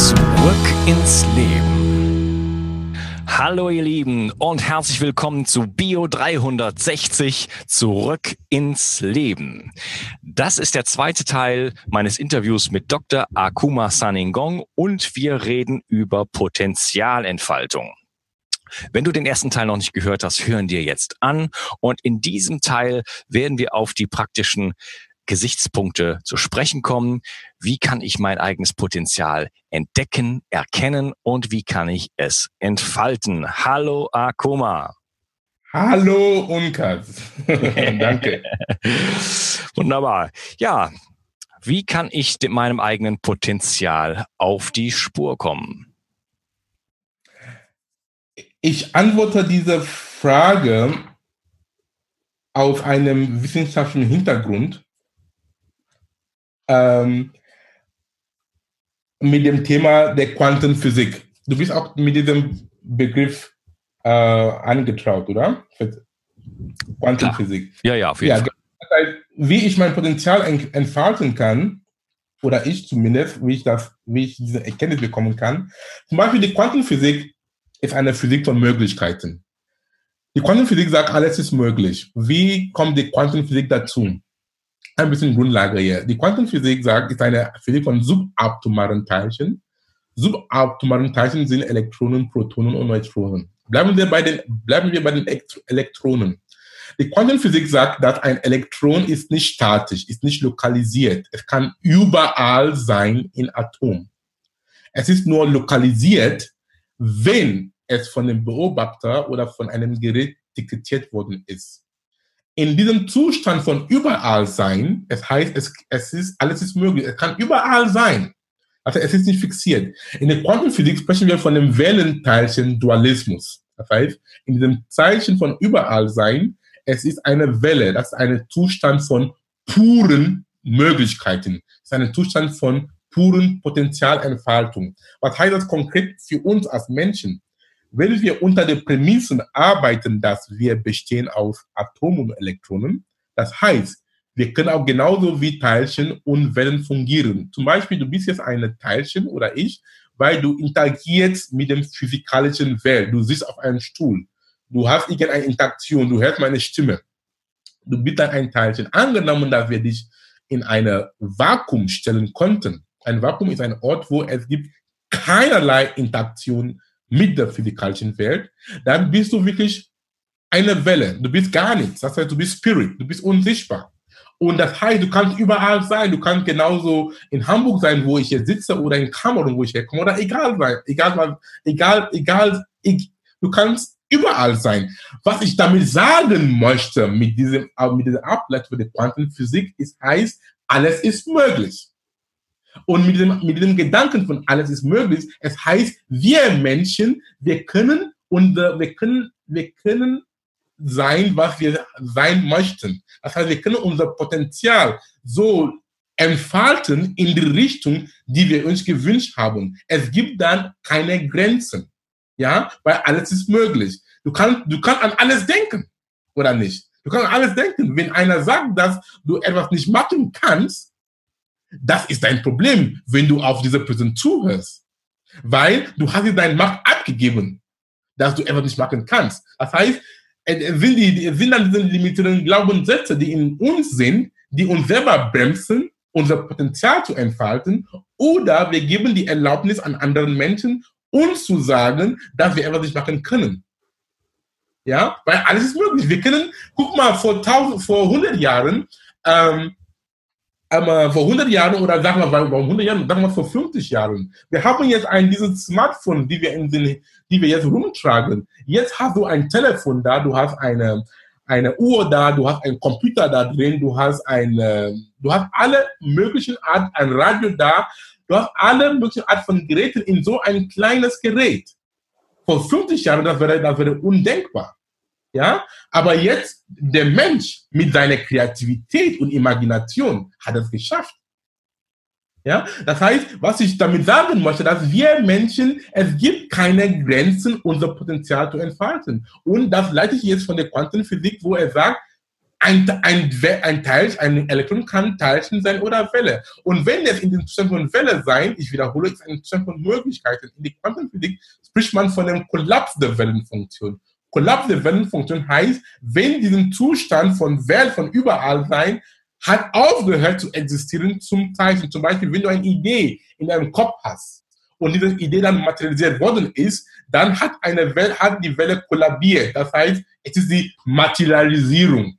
Zurück ins Leben. Hallo ihr Lieben und herzlich willkommen zu Bio 360 Zurück ins Leben. Das ist der zweite Teil meines Interviews mit Dr. Akuma Saningong und wir reden über Potenzialentfaltung. Wenn du den ersten Teil noch nicht gehört hast, hören dir jetzt an. Und in diesem Teil werden wir auf die praktischen Gesichtspunkte zu sprechen kommen. Wie kann ich mein eigenes Potenzial entdecken, erkennen und wie kann ich es entfalten? Hallo Akuma. Hallo Unkas. Danke. Wunderbar. Ja, wie kann ich meinem eigenen Potenzial auf die Spur kommen? Ich antworte diese Frage aus einem wissenschaftlichen Hintergrund ähm, mit dem Thema der Quantenphysik. Du bist auch mit diesem Begriff äh, angetraut, oder? Quantenphysik. Ja, ja, auf jeden ja, Fall. Das heißt, wie ich mein Potenzial entfalten kann, oder ich zumindest, wie ich das, wie ich diese Erkenntnis bekommen kann. Zum Beispiel die Quantenphysik ist eine Physik von Möglichkeiten. Die Quantenphysik sagt, alles ist möglich. Wie kommt die Quantenphysik dazu? Ein bisschen Grundlage hier. Die Quantenphysik sagt, ist eine Physik von subatomaren Teilchen. Subatomaren Teilchen sind Elektronen, Protonen und Neutronen. Bleiben wir bei den, bleiben wir bei den Elektronen. Die Quantenphysik sagt, dass ein Elektron ist nicht statisch, ist nicht lokalisiert. Es kann überall sein in Atom. Es ist nur lokalisiert wenn es von dem Beobachter oder von einem Gerät detektiert worden ist. In diesem Zustand von überall sein, es heißt, es, es ist, alles ist möglich, es kann überall sein. Also es ist nicht fixiert. In der Quantenphysik sprechen wir von dem Wellenteilchen-Dualismus. Das heißt, in diesem Zeichen von überall sein, es ist eine Welle, das ist ein Zustand von puren Möglichkeiten. Es ist ein Zustand von puren Potenzialentfaltung. Was heißt das konkret für uns als Menschen? Wenn wir unter den Prämissen arbeiten, dass wir bestehen aus Atomen und Elektronen, das heißt, wir können auch genauso wie Teilchen und Wellen fungieren. Zum Beispiel, du bist jetzt ein Teilchen oder ich, weil du interagierst mit dem physikalischen Welt. Du sitzt auf einem Stuhl. Du hast irgendeine Interaktion. Du hörst meine Stimme. Du bist dann ein Teilchen. Angenommen, dass wir dich in eine Vakuum stellen konnten, ein Vakuum ist ein Ort, wo es gibt keinerlei Interaktion mit der physikalischen Welt. Dann bist du wirklich eine Welle. Du bist gar nichts. Das heißt, du bist Spirit. Du bist unsichtbar. Und das heißt, du kannst überall sein. Du kannst genauso in Hamburg sein, wo ich hier sitze, oder in Kamerun, wo ich herkomme, oder egal sein. Egal, egal, egal. Du kannst überall sein. Was ich damit sagen möchte mit diesem, mit dieser Ableitung der Quantenphysik ist, heißt, alles ist möglich. Und mit dem, mit dem Gedanken von alles ist möglich, es heißt, wir Menschen, wir können und wir können, wir können sein, was wir sein möchten. Das heißt, wir können unser Potenzial so entfalten in die Richtung, die wir uns gewünscht haben. Es gibt dann keine Grenzen. Ja, weil alles ist möglich. Du kannst, du kannst an alles denken, oder nicht? Du kannst an alles denken. Wenn einer sagt, dass du etwas nicht machen kannst, das ist dein Problem, wenn du auf diese Person zuhörst. Weil du hast dir deine Macht abgegeben, dass du etwas nicht machen kannst. Das heißt, es sind, die, es sind dann diese limitierenden Glaubenssätze, die in uns sind, die uns selber bremsen, unser Potenzial zu entfalten, oder wir geben die Erlaubnis an anderen Menschen, uns zu sagen, dass wir etwas nicht machen können. Ja, weil alles ist möglich. Wir können, guck mal, vor, 1000, vor 100 Jahren ähm, aber vor 100 Jahren oder sagen wir vor 100 Jahren, sagen wir vor 50 Jahren. Wir haben jetzt ein dieses Smartphone, die wir in den, die wir jetzt rumtragen. Jetzt hast du ein Telefon da, du hast eine eine Uhr da, du hast einen Computer da drin, du hast eine, du hast alle möglichen Art ein Radio da. Du hast alle möglichen Art von Geräten in so ein kleines Gerät. Vor 50 Jahren, das wäre, das wäre undenkbar. Ja, aber jetzt der Mensch mit seiner Kreativität und Imagination hat es geschafft. Ja, das heißt, was ich damit sagen möchte, dass wir Menschen, es gibt keine Grenzen, unser Potenzial zu entfalten. Und das leite ich jetzt von der Quantenphysik, wo er sagt, ein, ein, ein Teil, ein Elektron kann Teilchen sein oder Welle. Und wenn es in dem Zustand von Welle sein, ich wiederhole, ist ein Zustand von Möglichkeiten. In der Quantenphysik spricht man von dem Kollaps der Wellenfunktion. Kollaps der Wellenfunktion heißt, wenn diesen Zustand von Welt, von überall sein, hat aufgehört zu existieren zum Teilchen. Zum Beispiel, wenn du eine Idee in deinem Kopf hast und diese Idee dann materialisiert worden ist, dann hat eine Welle, hat die Welle kollabiert. Das heißt, es ist die Materialisierung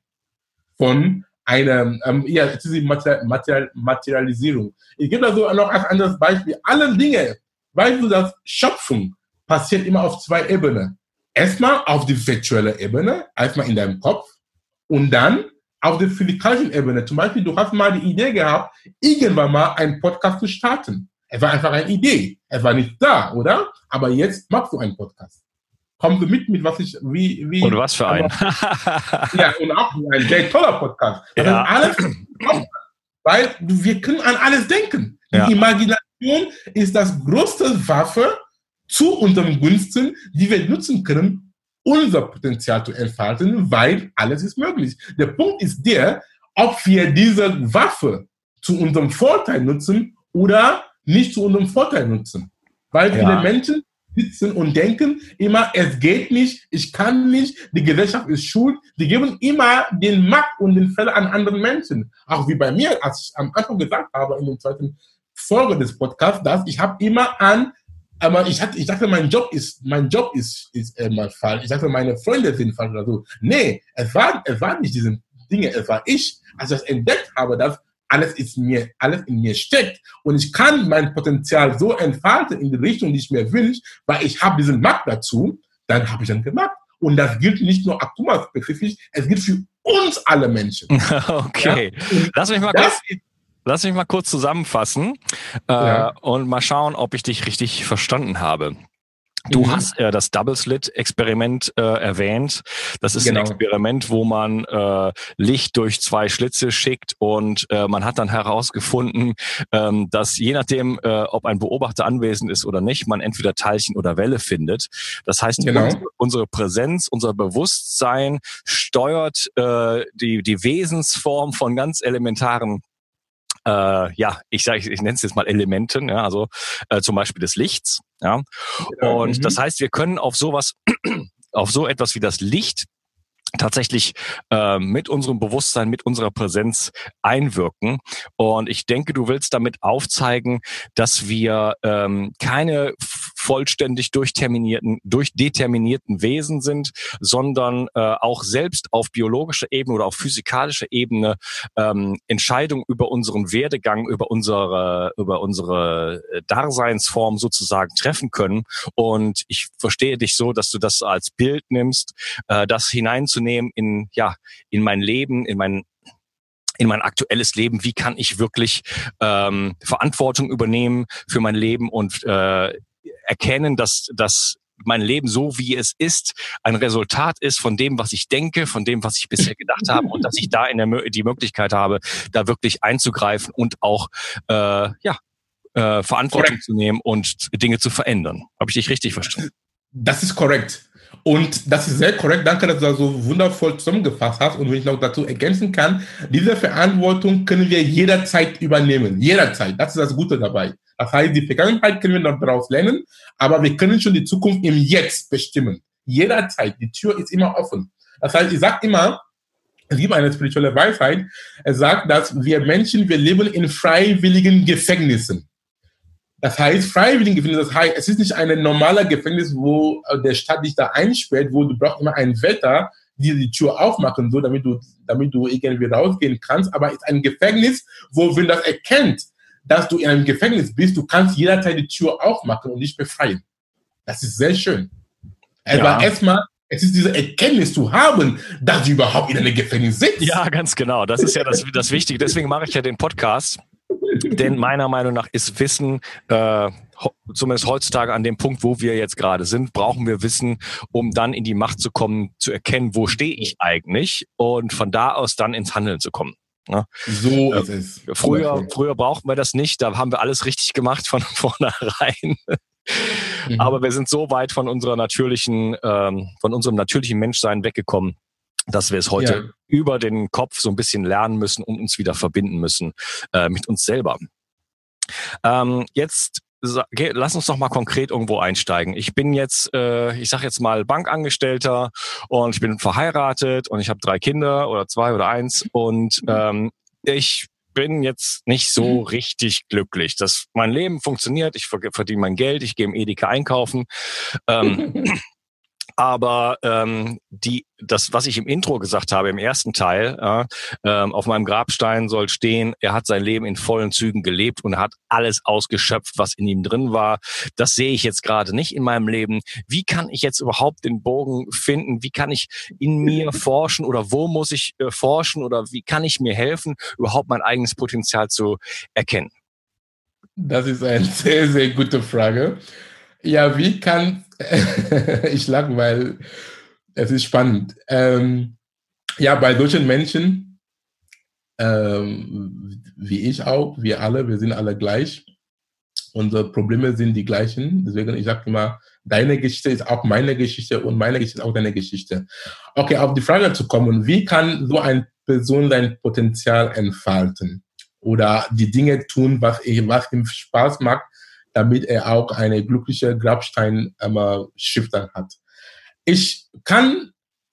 von einer, ähm, ja, es ist die Material, Materialisierung. Ich gebe da so noch ein anderes Beispiel. Alle Dinge, weißt du, dass Schöpfung passiert immer auf zwei Ebenen. Erstmal auf die virtuelle Ebene, erstmal in deinem Kopf und dann auf der physikalischen Ebene. Zum Beispiel, du hast mal die Idee gehabt, irgendwann mal einen Podcast zu starten. Es war einfach eine Idee. Es war nicht da, oder? Aber jetzt machst du einen Podcast kommen Sie mit, mit was ich, wie, wie. Und was für ein. ja, und auch ein sehr toller Podcast. Das ja. alles, weil wir können an alles denken. Die ja. Imagination ist das größte Waffe zu unserem Gunsten, die wir nutzen können, unser Potenzial zu entfalten, weil alles ist möglich. Der Punkt ist der, ob wir diese Waffe zu unserem Vorteil nutzen oder nicht zu unserem Vorteil nutzen. Weil viele ja. Menschen sitzen und denken immer, es geht nicht, ich kann nicht, die Gesellschaft ist schuld. Die geben immer den Macht und den Fälle an anderen Menschen. Auch wie bei mir, als ich am Anfang gesagt habe, in der zweiten Folge des Podcasts, dass ich habe immer an, aber ich, ich dachte, mein Job ist, mein Job ist, ist immer falsch. Ich dachte, meine Freunde sind falsch oder so. Nee, es war, es war nicht diese Dinge, es war ich, als ich das entdeckt habe, dass alles, ist mir, alles in mir steckt und ich kann mein Potenzial so entfalten in die Richtung, die ich mir wünsche, weil ich habe diesen Markt dazu, dann habe ich dann gemacht. Und das gilt nicht nur Akuma spezifisch, es gilt für uns alle Menschen. okay. Ja? Lass mich mal kurz, lass mich mal kurz zusammenfassen äh, ja. und mal schauen, ob ich dich richtig verstanden habe. Du mhm. hast äh, das Double Slit Experiment äh, erwähnt. Das ist genau. ein Experiment, wo man äh, Licht durch zwei Schlitze schickt und äh, man hat dann herausgefunden, ähm, dass je nachdem, äh, ob ein Beobachter anwesend ist oder nicht, man entweder Teilchen oder Welle findet. Das heißt, genau. unsere, unsere Präsenz, unser Bewusstsein steuert äh, die, die Wesensform von ganz elementaren äh, ja, ich sage, ich, ich nenne es jetzt mal Elementen, ja, also äh, zum Beispiel des Lichts. Ja. Und mhm. das heißt, wir können auf sowas, auf so etwas wie das Licht tatsächlich äh, mit unserem Bewusstsein, mit unserer Präsenz einwirken. Und ich denke, du willst damit aufzeigen, dass wir ähm, keine vollständig durchterminierten, durchdeterminierten Wesen sind, sondern äh, auch selbst auf biologischer Ebene oder auf physikalischer Ebene ähm, Entscheidungen über unseren Werdegang, über unsere, über unsere äh, Daseinsform sozusagen treffen können. Und ich verstehe dich so, dass du das als Bild nimmst, äh, das hineinzunehmen in, ja, in mein Leben, in mein in mein aktuelles Leben, wie kann ich wirklich ähm, Verantwortung übernehmen für mein Leben und äh, erkennen, dass, dass mein Leben so, wie es ist, ein Resultat ist von dem, was ich denke, von dem, was ich bisher gedacht habe und dass ich da in der, die Möglichkeit habe, da wirklich einzugreifen und auch äh, ja, äh, Verantwortung korrekt. zu nehmen und Dinge zu verändern. Habe ich dich richtig verstanden? Das ist korrekt. Und das ist sehr korrekt. Danke, dass du das so wundervoll zusammengefasst hast. Und wenn ich noch dazu ergänzen kann, diese Verantwortung können wir jederzeit übernehmen. Jederzeit. Das ist das Gute dabei. Das heißt, die Vergangenheit können wir noch daraus lernen, aber wir können schon die Zukunft im Jetzt bestimmen. Jederzeit. Die Tür ist immer offen. Das heißt, ich sage immer, gibt eine spirituelle Weisheit. Er sagt, dass wir Menschen, wir leben in freiwilligen Gefängnissen. Das heißt, freiwilligen Gefängnis, das heißt, es ist nicht ein normaler Gefängnis, wo äh, der Staat dich da einsperrt, wo du brauchst immer ein Wetter, die die Tür aufmachen, so, damit du, damit du irgendwie rausgehen kannst. Aber es ist ein Gefängnis, wo, wenn das erkennt, dass du in einem Gefängnis bist, du kannst jederzeit die Tür aufmachen und dich befreien. Das ist sehr schön. Aber ja. erstmal, es ist diese Erkenntnis zu haben, dass du überhaupt in einem Gefängnis sitzt. Ja, ganz genau. Das ist ja das, das Wichtige. Deswegen mache ich ja den Podcast Denn meiner Meinung nach ist Wissen, äh, zumindest heutzutage an dem Punkt, wo wir jetzt gerade sind, brauchen wir Wissen, um dann in die Macht zu kommen, zu erkennen, wo stehe ich eigentlich und von da aus dann ins Handeln zu kommen. Ja. So ist es. Früher, früher brauchten wir das nicht, da haben wir alles richtig gemacht von vornherein. Mhm. Aber wir sind so weit von unserer natürlichen, ähm, von unserem natürlichen Menschsein weggekommen, dass wir es heute ja. über den Kopf so ein bisschen lernen müssen und uns wieder verbinden müssen äh, mit uns selber. Ähm, jetzt lass uns doch mal konkret irgendwo einsteigen. Ich bin jetzt, äh, ich sage jetzt mal Bankangestellter und ich bin verheiratet und ich habe drei Kinder oder zwei oder eins und mhm. ähm, ich bin jetzt nicht so mhm. richtig glücklich. Das, mein Leben funktioniert, ich verdiene mein Geld, ich gehe im Edeka einkaufen. Ähm, aber ähm, die, das, was ich im Intro gesagt habe, im ersten Teil, äh, auf meinem Grabstein soll stehen, er hat sein Leben in vollen Zügen gelebt und hat alles ausgeschöpft, was in ihm drin war. Das sehe ich jetzt gerade nicht in meinem Leben. Wie kann ich jetzt überhaupt den Bogen finden? Wie kann ich in mir forschen oder wo muss ich äh, forschen oder wie kann ich mir helfen, überhaupt mein eigenes Potenzial zu erkennen? Das ist eine sehr, sehr gute Frage. Ja, wie kann ich lache, weil es ist spannend. Ähm, ja, bei solchen Menschen, ähm, wie ich auch, wir alle, wir sind alle gleich. Unsere Probleme sind die gleichen. Deswegen, ich sage immer, deine Geschichte ist auch meine Geschichte und meine Geschichte ist auch deine Geschichte. Okay, auf die Frage zu kommen, wie kann so eine Person sein Potenzial entfalten? Oder die Dinge tun, was, was ihm Spaß macht, damit er auch eine glückliche Grabstein-Stifter hat. Ich kann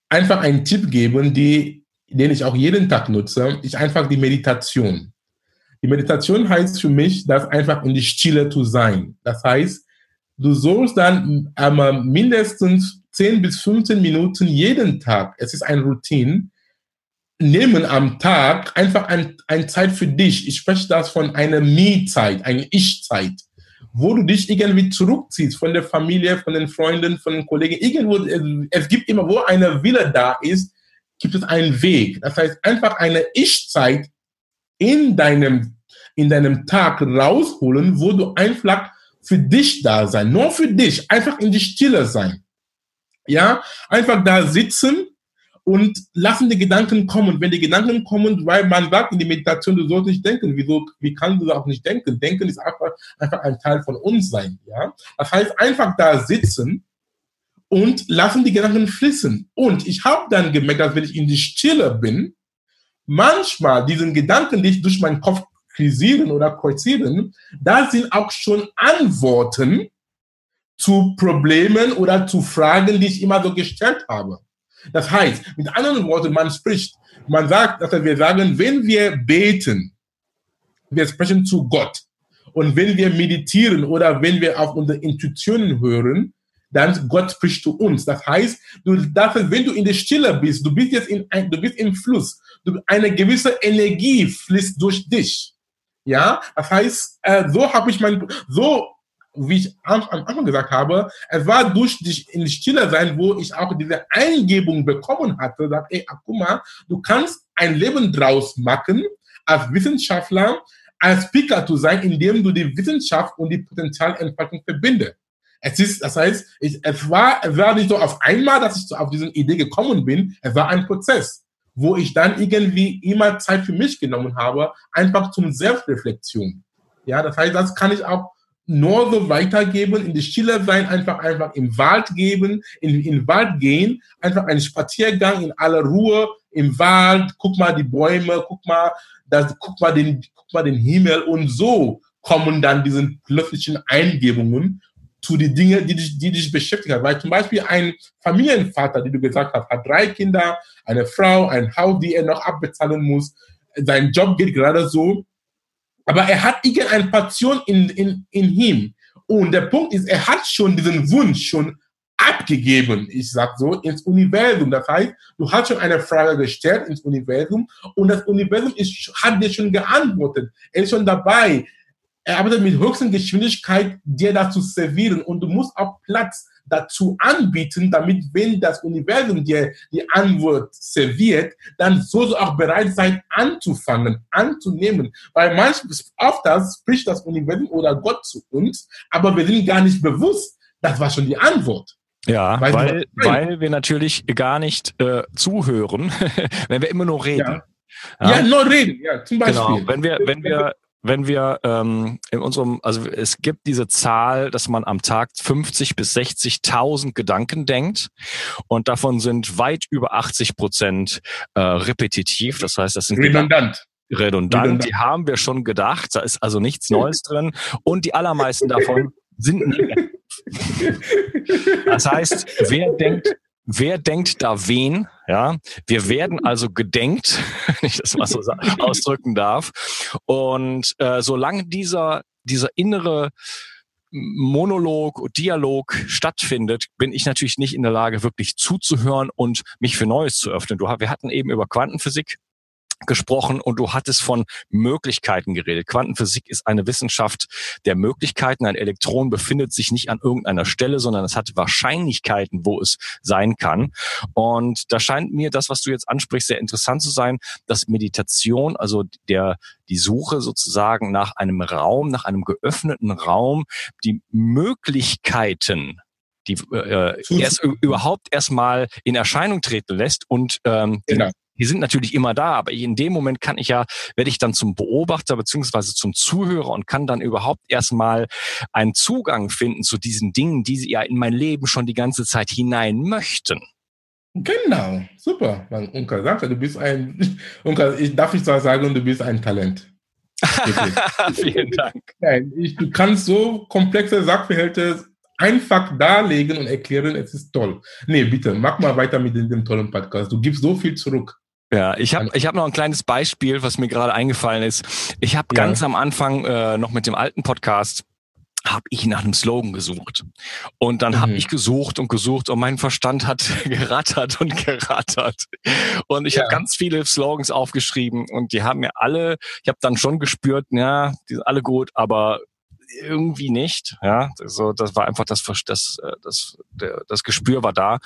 einfach einen Tipp geben, die, den ich auch jeden Tag nutze, ist einfach die Meditation. Die Meditation heißt für mich, das einfach in die Stille zu sein. Das heißt, du sollst dann ähm, mindestens 10 bis 15 Minuten jeden Tag, es ist ein Routine, nehmen am Tag einfach ein, ein Zeit für dich. Ich spreche das von einer Me-Zeit, eine Ich-Zeit wo du dich irgendwie zurückziehst von der Familie, von den Freunden, von den Kollegen. Irgendwo, es gibt immer, wo eine Wille da ist, gibt es einen Weg. Das heißt, einfach eine Ich-Zeit in deinem, in deinem Tag rausholen, wo du einfach für dich da sein, nur für dich, einfach in die Stille sein. Ja, einfach da sitzen und lassen die Gedanken kommen. Wenn die Gedanken kommen, weil man sagt in die Meditation, du sollst nicht denken. Wieso, wie kannst du auch nicht denken? Denken ist einfach, einfach ein Teil von uns sein. Ja? Das heißt, einfach da sitzen und lassen die Gedanken fließen. Und ich habe dann gemerkt, dass wenn ich in die Stille bin, manchmal diesen Gedanken, die ich durch meinen Kopf krisieren oder kreuzieren, da sind auch schon Antworten zu Problemen oder zu Fragen, die ich immer so gestellt habe. Das heißt, mit anderen Worten, man spricht, man sagt, dass wir sagen, wenn wir beten, wir sprechen zu Gott. Und wenn wir meditieren oder wenn wir auf unsere Intuitionen hören, dann Gott spricht zu uns. Das heißt, du darfst, wenn du in der Stille bist, du bist jetzt in ein, du bist im Fluss, du, eine gewisse Energie fließt durch dich. Ja, das heißt, äh, so habe ich mein, so wie ich am, am Anfang gesagt habe, es war durch die, in Stille sein, wo ich auch diese Eingebung bekommen hatte, dass, ey, mal, du kannst ein Leben draus machen, als Wissenschaftler, als Speaker zu sein, indem du die Wissenschaft und die Potenzialentfaltung verbindest. Es ist, das heißt, ich, es war, es war nicht so auf einmal, dass ich so auf diese Idee gekommen bin. Es war ein Prozess, wo ich dann irgendwie immer Zeit für mich genommen habe, einfach zum Selbstreflexion. Ja, das heißt, das kann ich auch nur so weitergeben, in die Stille sein, einfach, einfach im Wald geben, in, in den Wald gehen, einfach einen Spaziergang in aller Ruhe im Wald, guck mal die Bäume, guck mal, das, guck mal den, guck mal den Himmel und so kommen dann diese plötzlichen Eingebungen zu den Dingen, die dich, die dich beschäftigen. Weil zum Beispiel ein Familienvater, die du gesagt hast, hat drei Kinder, eine Frau, ein Haus, die er noch abbezahlen muss. Sein Job geht gerade so aber er hat irgendeine Passion in, in, in ihm. Und der Punkt ist, er hat schon diesen Wunsch schon abgegeben, ich sag so, ins Universum. Das heißt, du hast schon eine Frage gestellt ins Universum und das Universum ist, hat dir schon geantwortet. Er ist schon dabei. Er arbeitet mit höchster Geschwindigkeit, dir das zu servieren und du musst auch Platz dazu anbieten, damit, wenn das Universum dir die Antwort serviert, dann sollst du auch bereit sein, anzufangen, anzunehmen. Weil manchmal, oft das spricht das Universum oder Gott zu uns, aber wir sind gar nicht bewusst, das war schon die Antwort. Ja, weißt weil, weil wir natürlich gar nicht äh, zuhören, wenn wir immer nur reden. Ja. Ja, ja nur reden, ja, zum Beispiel. Genau, wenn wir, wenn wir, wenn wir ähm, in unserem, also es gibt diese Zahl, dass man am Tag 50 bis 60.000 Gedanken denkt und davon sind weit über 80 Prozent äh, repetitiv. Das heißt, das sind redundant. Redundant. redundant. Die haben wir schon gedacht. Da ist also nichts Neues drin und die allermeisten davon sind negativ. Das heißt, wer denkt wer denkt da wen? Ja, wir werden also gedenkt, wenn ich das mal so ausdrücken darf. Und äh, solange dieser dieser innere Monolog, Dialog stattfindet, bin ich natürlich nicht in der Lage, wirklich zuzuhören und mich für Neues zu öffnen. Du, wir hatten eben über Quantenphysik gesprochen und du hattest von Möglichkeiten geredet. Quantenphysik ist eine Wissenschaft der Möglichkeiten. Ein Elektron befindet sich nicht an irgendeiner Stelle, sondern es hat Wahrscheinlichkeiten, wo es sein kann. Und da scheint mir das, was du jetzt ansprichst, sehr interessant zu sein, dass Meditation, also der, die Suche sozusagen nach einem Raum, nach einem geöffneten Raum, die Möglichkeiten die äh, erst überhaupt erstmal in Erscheinung treten lässt und ähm, genau die sind natürlich immer da, aber in dem Moment kann ich ja, werde ich dann zum Beobachter beziehungsweise zum Zuhörer und kann dann überhaupt erstmal einen Zugang finden zu diesen Dingen, die sie ja in mein Leben schon die ganze Zeit hinein möchten. Genau, super. Mein Onkel sagte, du bist ein, Onkel, ich darf ich zwar sagen, du bist ein Talent. Vielen Dank. Nein, ich, du kannst so komplexe Sachverhalte einfach darlegen und erklären, es ist toll. Nee, bitte, mach mal weiter mit dem, dem tollen Podcast. Du gibst so viel zurück. Ja, ich habe ich hab noch ein kleines Beispiel, was mir gerade eingefallen ist. Ich habe ja. ganz am Anfang äh, noch mit dem alten Podcast habe ich nach einem Slogan gesucht. Und dann mhm. habe ich gesucht und gesucht und mein Verstand hat gerattert und gerattert. Und ich ja. habe ganz viele Slogans aufgeschrieben und die haben mir alle, ich habe dann schon gespürt, ja, die sind alle gut, aber irgendwie nicht. Ja, so das war einfach das das äh, das das Gespür war da.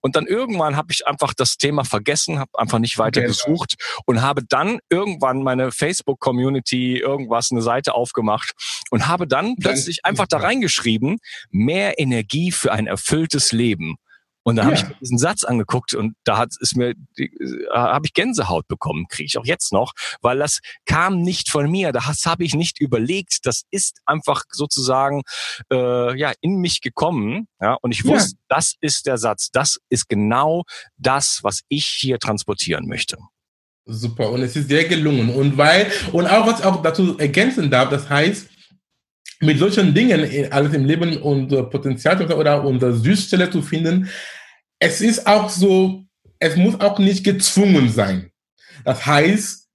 Und dann irgendwann habe ich einfach das Thema vergessen, habe einfach nicht weiter genau. gesucht und habe dann irgendwann meine Facebook Community irgendwas eine Seite aufgemacht und habe dann plötzlich einfach da reingeschrieben mehr Energie für ein erfülltes Leben. Und da ja. habe ich mir diesen Satz angeguckt und da hat es mir äh, habe ich Gänsehaut bekommen, kriege ich auch jetzt noch, weil das kam nicht von mir, das habe ich nicht überlegt, das ist einfach sozusagen äh, ja in mich gekommen, ja, und ich wusste, ja. das ist der Satz, das ist genau das, was ich hier transportieren möchte. Super und es ist sehr gelungen und weil und auch was ich auch dazu ergänzen darf, das heißt mit solchen Dingen alles im Leben unser Potenzial oder unsere Süßstelle zu finden, es ist auch so, es muss auch nicht gezwungen sein. Das heißt,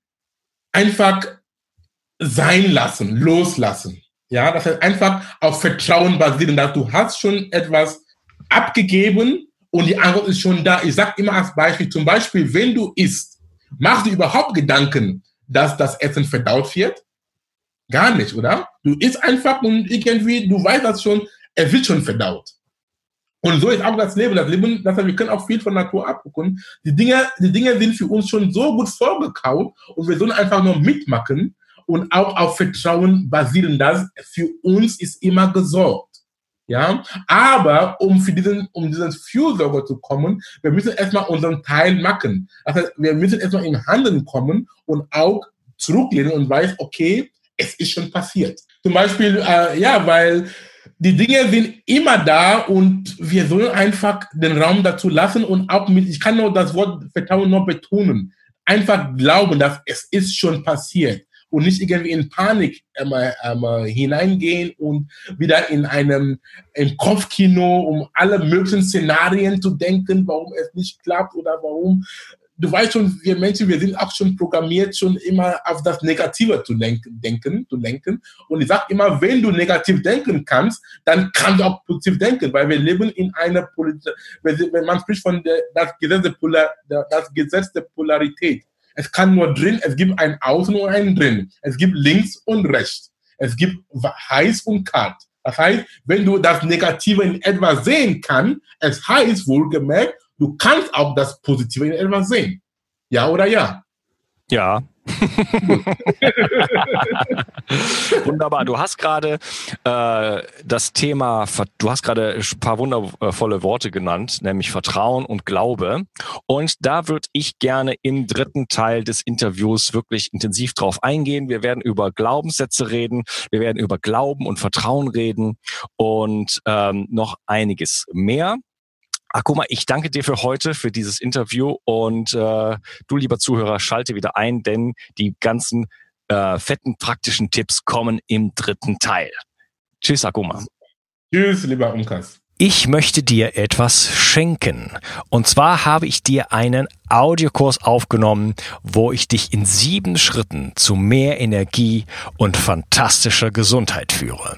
einfach sein lassen, loslassen. Ja, das heißt einfach auf Vertrauen basieren, dass du hast schon etwas abgegeben und die Antwort ist schon da. Ich sage immer als Beispiel, zum Beispiel, wenn du isst, machst du überhaupt Gedanken, dass das Essen verdaut wird? Gar nicht, oder? Du isst einfach und irgendwie, du weißt das schon, er wird schon verdaut. Und so ist auch das Leben. Das Leben, das heißt, wir können auch viel von Natur abgucken. Die Dinge, die Dinge sind für uns schon so gut vorgekaut und wir sollen einfach nur mitmachen und auch auf Vertrauen basieren. Das für uns ist immer gesorgt. Ja, aber um für diesen, um diesen Fürsorge zu kommen, wir müssen erstmal unseren Teil machen. Das heißt, wir müssen erstmal in Handeln kommen und auch zurücklehnen und weiß, okay, es ist schon passiert. Zum Beispiel, äh, ja, weil die Dinge sind immer da und wir sollen einfach den Raum dazu lassen und auch mit, ich kann nur das Wort Vertrauen noch betonen, einfach glauben, dass es ist schon passiert und nicht irgendwie in Panik ähm, ähm, hineingehen und wieder in einem im Kopfkino, um alle möglichen Szenarien zu denken, warum es nicht klappt oder warum du weißt schon, wir Menschen, wir sind auch schon programmiert, schon immer auf das Negative zu lenken, denken, zu lenken. Und ich sage immer, wenn du negativ denken kannst, dann kannst du auch positiv denken, weil wir leben in einer Politik, wenn man spricht von der, das, Gesetz der Polar, das Gesetz der Polarität. Es kann nur drin, es gibt ein Außen und ein Drin. Es gibt links und rechts. Es gibt heiß und kalt. Das heißt, wenn du das Negative in etwas sehen kannst, es heißt wohlgemerkt, du kannst auch das Positive in etwas sehen. Ja oder ja? Ja, Wunderbar. Du hast gerade äh, das Thema, du hast gerade ein paar wundervolle Worte genannt, nämlich Vertrauen und Glaube. Und da würde ich gerne im dritten Teil des Interviews wirklich intensiv drauf eingehen. Wir werden über Glaubenssätze reden, wir werden über Glauben und Vertrauen reden und ähm, noch einiges mehr. Mal, ich danke dir für heute, für dieses Interview und äh, du, lieber Zuhörer, schalte wieder ein, denn die ganzen äh, fetten praktischen Tipps kommen im dritten Teil. Tschüss, Akuma. Tschüss, lieber Umkas. Ich möchte dir etwas schenken. Und zwar habe ich dir einen Audiokurs aufgenommen, wo ich dich in sieben Schritten zu mehr Energie und fantastischer Gesundheit führe.